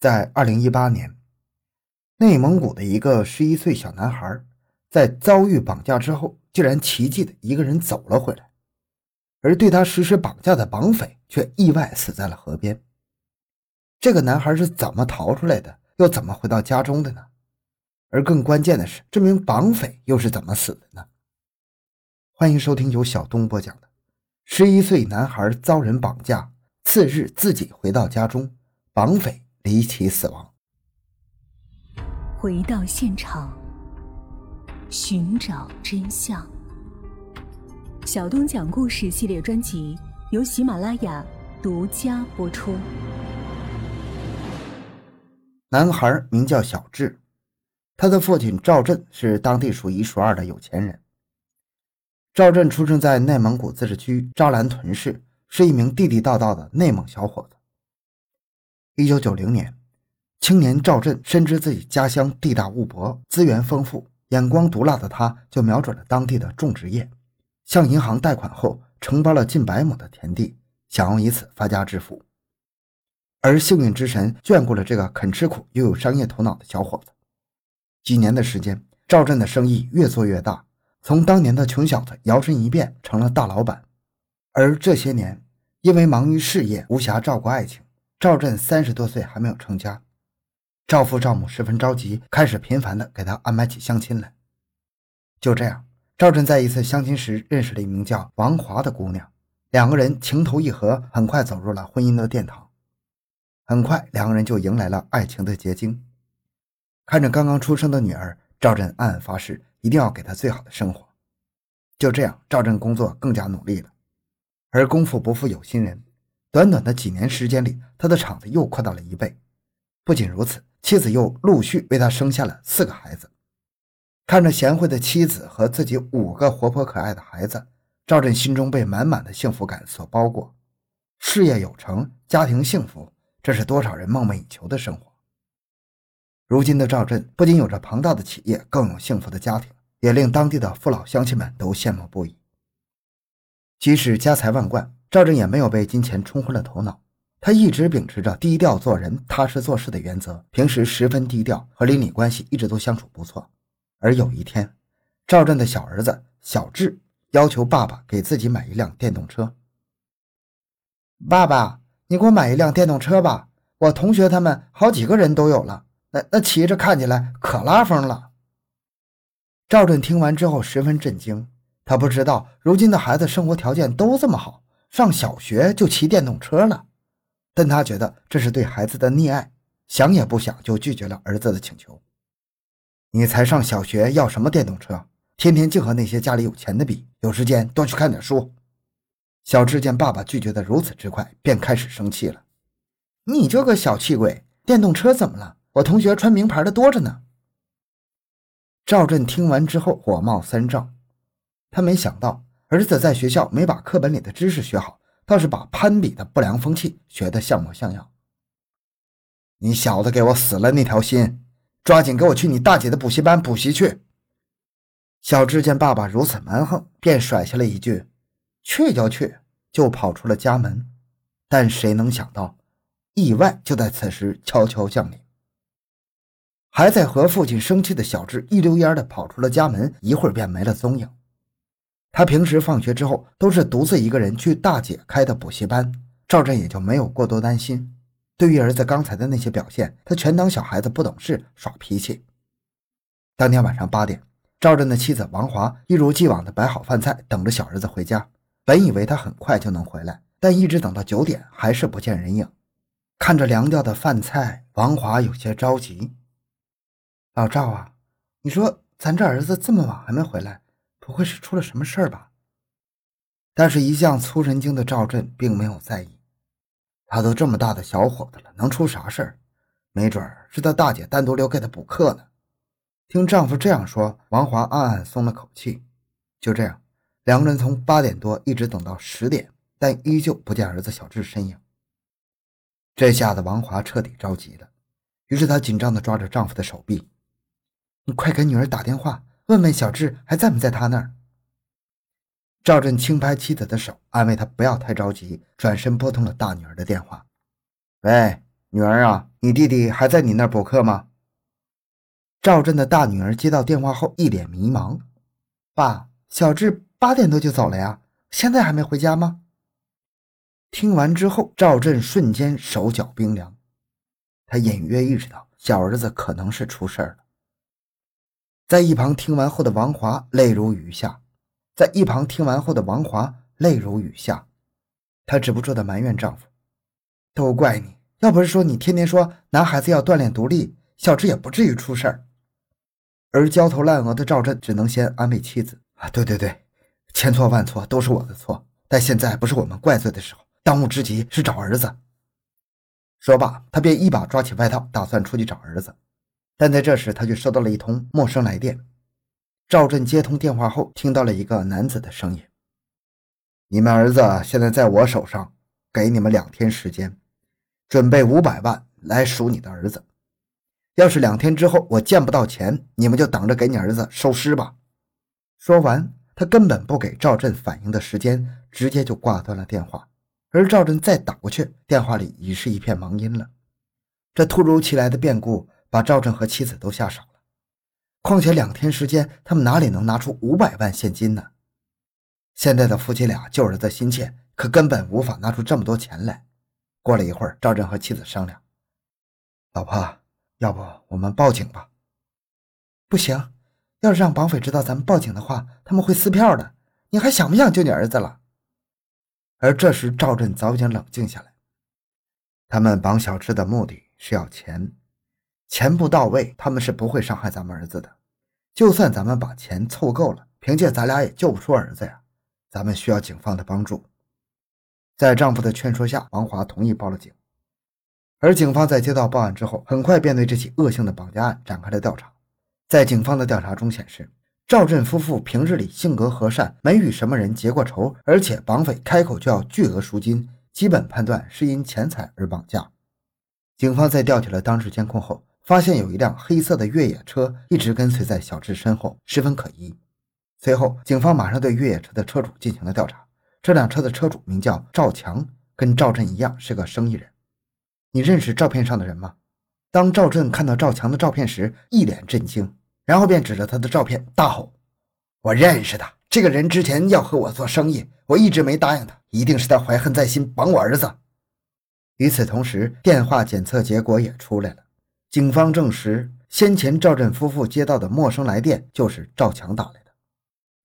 在二零一八年，内蒙古的一个十一岁小男孩，在遭遇绑架之后，竟然奇迹的一个人走了回来，而对他实施绑架的绑匪却意外死在了河边。这个男孩是怎么逃出来的？又怎么回到家中的呢？而更关键的是，这名绑匪又是怎么死的呢？欢迎收听由小东播讲的《十一岁男孩遭人绑架，次日自己回到家中，绑匪》。离奇死亡。回到现场，寻找真相。小东讲故事系列专辑由喜马拉雅独家播出。男孩名叫小智，他的父亲赵振是当地数一数二的有钱人。赵振出生在内蒙古自治区扎兰屯市，是一名地地道道的内蒙小伙子。一九九零年，青年赵振深知自己家乡地大物博，资源丰富，眼光毒辣的他，就瞄准了当地的种植业，向银行贷款后承包了近百亩的田地，想要以此发家致富。而幸运之神眷顾了这个肯吃苦又有商业头脑的小伙子。几年的时间，赵振的生意越做越大，从当年的穷小子摇身一变成了大老板。而这些年，因为忙于事业，无暇照顾爱情。赵振三十多岁还没有成家，赵父赵母十分着急，开始频繁的给他安排起相亲来。就这样，赵振在一次相亲时认识了一名叫王华的姑娘，两个人情投意合，很快走入了婚姻的殿堂。很快，两个人就迎来了爱情的结晶。看着刚刚出生的女儿，赵振暗暗发誓一定要给她最好的生活。就这样，赵振工作更加努力了，而功夫不负有心人。短短的几年时间里，他的厂子又扩大了一倍。不仅如此，妻子又陆续为他生下了四个孩子。看着贤惠的妻子和自己五个活泼可爱的孩子，赵振心中被满满的幸福感所包裹。事业有成，家庭幸福，这是多少人梦寐以求的生活。如今的赵振不仅有着庞大的企业，更有幸福的家庭，也令当地的父老乡亲们都羡慕不已。即使家财万贯。赵震也没有被金钱冲昏了头脑，他一直秉持着低调做人、踏实做事的原则，平时十分低调，和邻里关系一直都相处不错。而有一天，赵震的小儿子小智要求爸爸给自己买一辆电动车。爸爸，你给我买一辆电动车吧，我同学他们好几个人都有了，那那骑着看起来可拉风了。赵震听完之后十分震惊，他不知道如今的孩子生活条件都这么好。上小学就骑电动车了，但他觉得这是对孩子的溺爱，想也不想就拒绝了儿子的请求。你才上小学，要什么电动车？天天净和那些家里有钱的比，有时间多去看点书。小智见爸爸拒绝的如此之快，便开始生气了。你这个小气鬼，电动车怎么了？我同学穿名牌的多着呢。赵振听完之后火冒三丈，他没想到。儿子在学校没把课本里的知识学好，倒是把攀比的不良风气学得像模像样。你小子给我死了那条心，抓紧给我去你大姐的补习班补习去。小智见爸爸如此蛮横，便甩下了一句：“去就去”，就跑出了家门。但谁能想到，意外就在此时悄悄降临。还在和父亲生气的小智一溜烟的跑出了家门，一会儿便没了踪影。他平时放学之后都是独自一个人去大姐开的补习班，赵振也就没有过多担心。对于儿子刚才的那些表现，他全当小孩子不懂事耍脾气。当天晚上八点，赵振的妻子王华一如既往的摆好饭菜，等着小儿子回家。本以为他很快就能回来，但一直等到九点还是不见人影。看着凉掉的饭菜，王华有些着急：“老赵啊，你说咱这儿子这么晚还没回来？”不会是出了什么事儿吧？但是，一向粗神经的赵振并没有在意。他都这么大的小伙子了，能出啥事儿？没准是他大姐单独留给他补课呢。听丈夫这样说，王华暗暗松了口气。就这样，两个人从八点多一直等到十点，但依旧不见儿子小智身影。这下子，王华彻底着急了。于是，她紧张地抓着丈夫的手臂：“你快给女儿打电话。”问问小智还在不在他那儿？赵振轻拍妻子的手，安慰她不要太着急，转身拨通了大女儿的电话：“喂，女儿啊，你弟弟还在你那儿补课吗？”赵振的大女儿接到电话后，一脸迷茫：“爸，小智八点多就走了呀，现在还没回家吗？”听完之后，赵振瞬间手脚冰凉，他隐约意识到小儿子可能是出事了。在一旁听完后的王华泪如雨下，在一旁听完后的王华泪如雨下，她止不住的埋怨丈夫：“都怪你，要不是说你天天说男孩子要锻炼独立，小智也不至于出事儿。”而焦头烂额的赵振只能先安慰妻子：“啊，对对对，千错万错都是我的错，但现在不是我们怪罪的时候，当务之急是找儿子。”说罢，他便一把抓起外套，打算出去找儿子。但在这时，他却收到了一通陌生来电。赵振接通电话后，听到了一个男子的声音：“你们儿子现在在我手上，给你们两天时间，准备五百万来赎你的儿子。要是两天之后我见不到钱，你们就等着给你儿子收尸吧。”说完，他根本不给赵振反应的时间，直接就挂断了电话。而赵振再打过去，电话里已是一片忙音了。这突如其来的变故。把赵振和妻子都吓傻了，况且两天时间，他们哪里能拿出五百万现金呢？现在的夫妻俩救儿子心切，可根本无法拿出这么多钱来。过了一会儿，赵振和妻子商量：“老婆，要不我们报警吧？”“不行，要是让绑匪知道咱们报警的话，他们会撕票的。你还想不想救你儿子了？”而这时，赵振早已经冷静下来，他们绑小智的目的是要钱。钱不到位，他们是不会伤害咱们儿子的。就算咱们把钱凑够了，凭借咱俩也救不出儿子呀。咱们需要警方的帮助。在丈夫的劝说下，王华同意报了警。而警方在接到报案之后，很快便对这起恶性的绑架案展开了调查。在警方的调查中显示，赵振夫妇平日里性格和善，没与什么人结过仇，而且绑匪开口就要巨额赎金，基本判断是因钱财而绑架。警方在调取了当时监控后。发现有一辆黑色的越野车一直跟随在小智身后，十分可疑。随后，警方马上对越野车的车主进行了调查。这辆车的车主名叫赵强，跟赵振一样是个生意人。你认识照片上的人吗？当赵振看到赵强的照片时，一脸震惊，然后便指着他的照片大吼：“我认识他！这个人之前要和我做生意，我一直没答应他，一定是他怀恨在心，绑我儿子。”与此同时，电话检测结果也出来了。警方证实，先前赵振夫妇接到的陌生来电就是赵强打来的。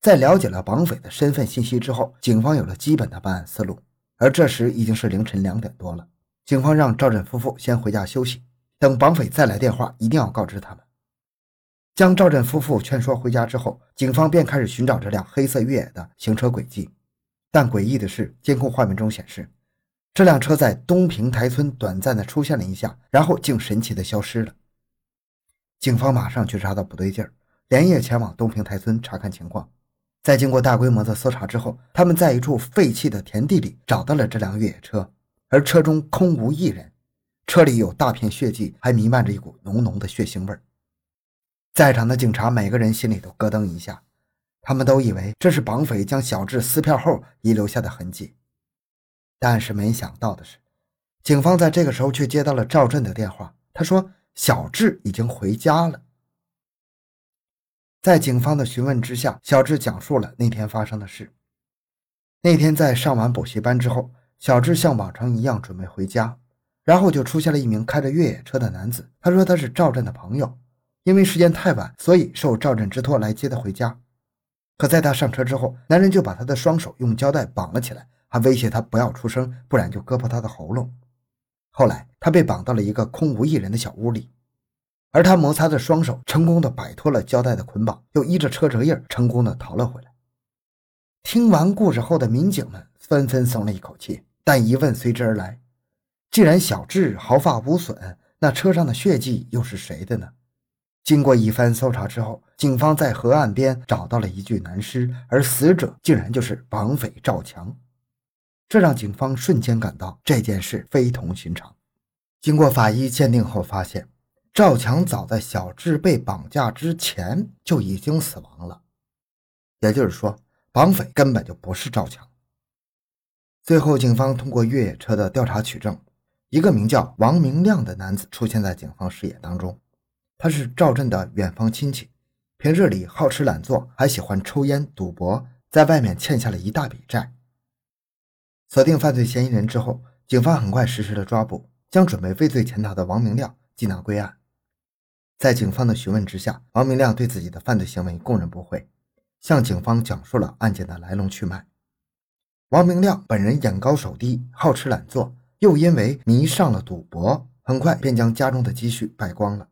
在了解了绑匪的身份信息之后，警方有了基本的办案思路。而这时已经是凌晨两点多了，警方让赵振夫妇先回家休息，等绑匪再来电话，一定要告知他们。将赵振夫妇劝说回家之后，警方便开始寻找这辆黑色越野的行车轨迹。但诡异的是，监控画面中显示。这辆车在东平台村短暂的出现了一下，然后竟神奇的消失了。警方马上觉察到不对劲儿，连夜前往东平台村查看情况。在经过大规模的搜查之后，他们在一处废弃的田地里找到了这辆越野车，而车中空无一人，车里有大片血迹，还弥漫着一股浓浓的血腥味儿。在场的警察每个人心里都咯噔一下，他们都以为这是绑匪将小智撕票后遗留下的痕迹。但是没想到的是，警方在这个时候却接到了赵振的电话。他说：“小智已经回家了。”在警方的询问之下，小智讲述了那天发生的事。那天在上完补习班之后，小智像往常一样准备回家，然后就出现了一名开着越野车的男子。他说他是赵振的朋友，因为时间太晚，所以受赵振之托来接他回家。可在他上车之后，男人就把他的双手用胶带绑了起来。还威胁他不要出声，不然就割破他的喉咙。后来他被绑到了一个空无一人的小屋里，而他摩擦着双手，成功的摆脱了胶带的捆绑，又依着车辙印成功的逃了回来。听完故事后的民警们纷纷松了一口气，但疑问随之而来：既然小智毫发无损，那车上的血迹又是谁的呢？经过一番搜查之后，警方在河岸边找到了一具男尸，而死者竟然就是绑匪赵强。这让警方瞬间感到这件事非同寻常。经过法医鉴定后，发现赵强早在小智被绑架之前就已经死亡了，也就是说，绑匪根本就不是赵强。最后，警方通过越野车的调查取证，一个名叫王明亮的男子出现在警方视野当中。他是赵振的远方亲戚，平日里好吃懒做，还喜欢抽烟、赌博，在外面欠下了一大笔债。锁定犯罪嫌疑人之后，警方很快实施了抓捕，将准备畏罪潜逃的王明亮缉拿归案。在警方的询问之下，王明亮对自己的犯罪行为供认不讳，向警方讲述了案件的来龙去脉。王明亮本人眼高手低，好吃懒做。又因为迷上了赌博，很快便将家中的积蓄败光了。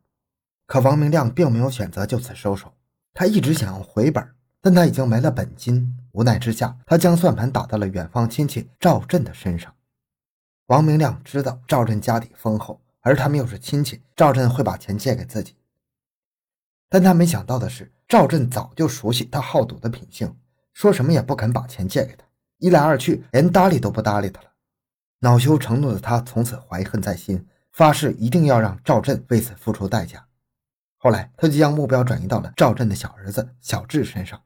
可王明亮并没有选择就此收手，他一直想要回本，但他已经没了本金。无奈之下，他将算盘打到了远方亲戚赵振的身上。王明亮知道赵振家底丰厚，而他们又是亲戚，赵振会把钱借给自己。但他没想到的是，赵振早就熟悉他好赌的品性，说什么也不肯把钱借给他。一来二去，连搭理都不搭理他了。恼羞成怒的他从此怀恨在心，发誓一定要让赵振为此付出代价。后来，他就将目标转移到了赵振的小儿子小智身上，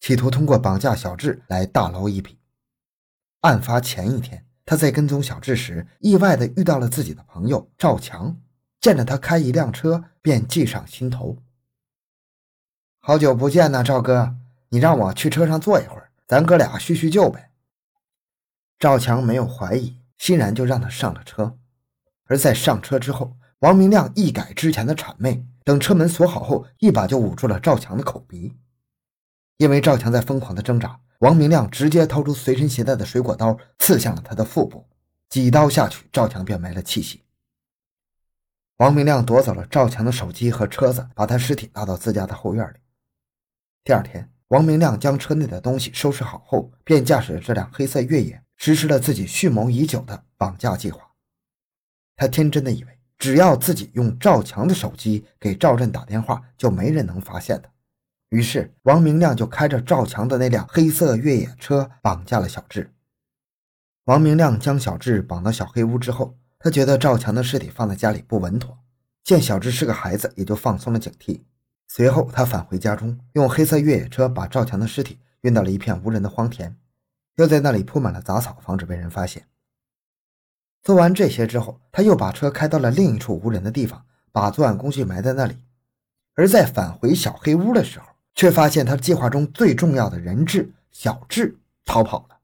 企图通过绑架小智来大捞一笔。案发前一天，他在跟踪小智时，意外的遇到了自己的朋友赵强，见着他开一辆车，便计上心头。好久不见呐，赵哥，你让我去车上坐一会儿，咱哥俩叙叙旧呗。赵强没有怀疑。欣然就让他上了车，而在上车之后，王明亮一改之前的谄媚，等车门锁好后，一把就捂住了赵强的口鼻。因为赵强在疯狂的挣扎，王明亮直接掏出随身携带的水果刀，刺向了他的腹部。几刀下去，赵强便没了气息。王明亮夺走了赵强的手机和车子，把他尸体拉到自家的后院里。第二天，王明亮将车内的东西收拾好后，便驾驶着这辆黑色越野。实施了自己蓄谋已久的绑架计划。他天真的以为，只要自己用赵强的手机给赵震打电话，就没人能发现他。于是，王明亮就开着赵强的那辆黑色越野车绑架了小智。王明亮将小智绑到小黑屋之后，他觉得赵强的尸体放在家里不稳妥，见小智是个孩子，也就放松了警惕。随后，他返回家中，用黑色越野车把赵强的尸体运到了一片无人的荒田。又在那里铺满了杂草，防止被人发现。做完这些之后，他又把车开到了另一处无人的地方，把作案工具埋在那里。而在返回小黑屋的时候，却发现他计划中最重要的人质小智逃跑了。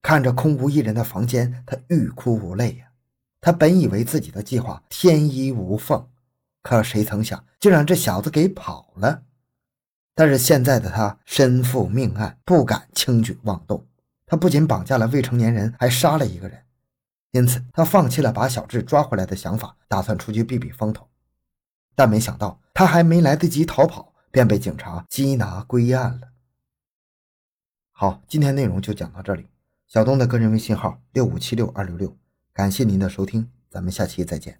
看着空无一人的房间，他欲哭无泪呀。他本以为自己的计划天衣无缝，可谁曾想，竟让这小子给跑了。但是现在的他身负命案，不敢轻举妄动。他不仅绑架了未成年人，还杀了一个人，因此他放弃了把小智抓回来的想法，打算出去避避风头。但没想到，他还没来得及逃跑，便被警察缉拿归案了。好，今天内容就讲到这里。小东的个人微信号六五七六二六六，感谢您的收听，咱们下期再见。